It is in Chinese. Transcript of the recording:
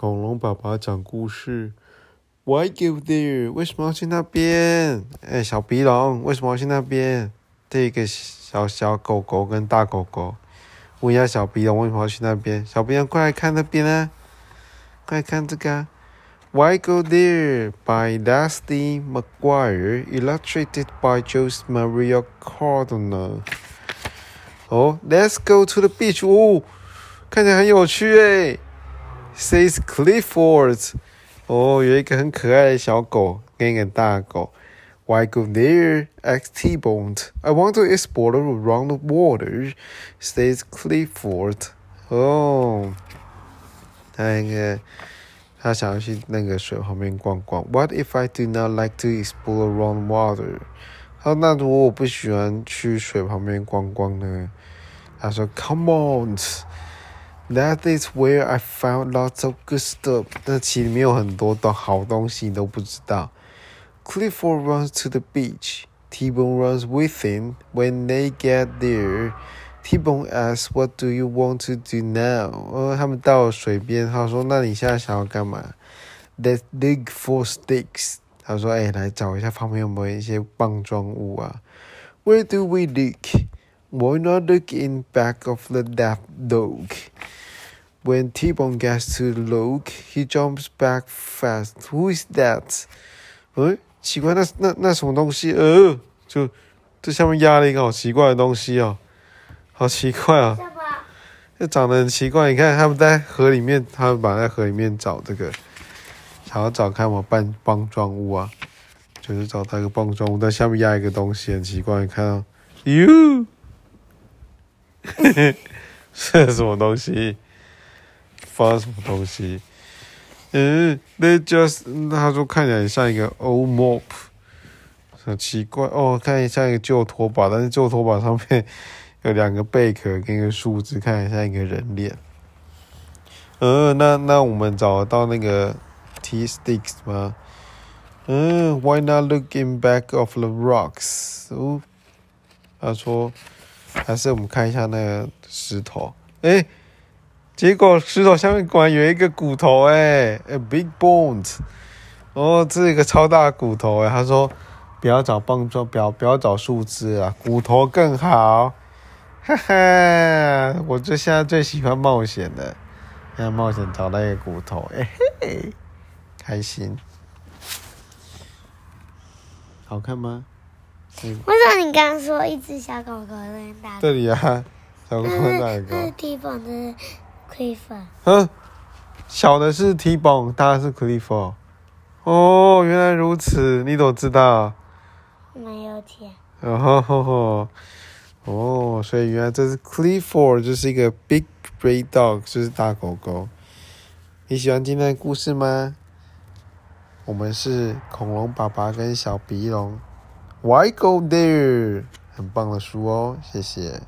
恐龙爸爸讲故事。Why go there？为什么要去那边？哎，小鼻龙，为什么要去那边？这个小小狗狗跟大狗狗，问一下小鼻龙为什么要去那边？小鼻龙，快来看那边啊！快来看这个。Why go there? By Dusty McGuire, illustrated by Jose Maria Cardona. 哦，Let's go to the beach. 哦，看起来很有趣诶。Says Clifford. 哦，有一个很可爱的小狗跟一个大狗。Why go there? Asked T-Bone. I want to explore around the water. Says Clifford. 哦，那个。他想要去那个水旁边逛逛。What if I do not like to explore around water？他说：“那如果我不喜欢去水旁边逛逛呢？”他说：“Come on, that is where I found lots of good stuff。”那其实里面有很多的好东西你都不知道。Clifford runs to the beach. T-Bone runs with him. When they get there. T-Bone asks, "What do you want to do now?" 哦，他们到了水边，他说：“那你现在想要干嘛？”Let's dig for sticks。他说：“哎，来找一下旁边有没有一些棒状物啊？”Where do we look? Why not look in back of the deaf dog? When T-Bone gets to look, he jumps back fast. Who is that? 嗯，奇怪，那那那什么东西？呃，就这下面压了一个好奇怪的东西哦。好奇怪啊！这长得很奇怪。你看他们在河里面，他们把在河里面找这个，想要找看我棒棒状物啊，就是找到一个棒状物，在下面压一个东西，很奇怪。你看到，哟，是什么东西？发什么东西？嗯，They just，他说看起来像一个 old mop，很奇怪哦，看起来像一个旧拖把，但是旧拖把上面。有两个贝壳跟一个树枝，看起来像一个人脸。嗯，那那我们找得到那个 T sticks 吗？嗯，Why not looking back of the rocks？哦，他说，还是我们看一下那个石头。哎，结果石头下面果然有一个骨头，哎，a big bones。哦，这是一个超大骨头，哎，他说，不要找棒状，不要不要找树枝啊，骨头更好。哈哈，我就现在最喜欢冒险的，现在冒险找到一个骨头，嘿嘿，开心，好看吗？为什么你刚刚说一只小狗狗在大？这里啊，小狗狗大狗。这是棒，这是 Clifford。嗯，小的是 T Bone，，大的是 Clifford。哦，原来如此，你怎么知道？没有钱。哦吼吼。哦，所以原来这是 Clifford，就是一个 Big Red Dog，就是大狗狗。你喜欢今天的故事吗？我们是恐龙爸爸跟小鼻龙。Why go there？很棒的书哦，谢谢。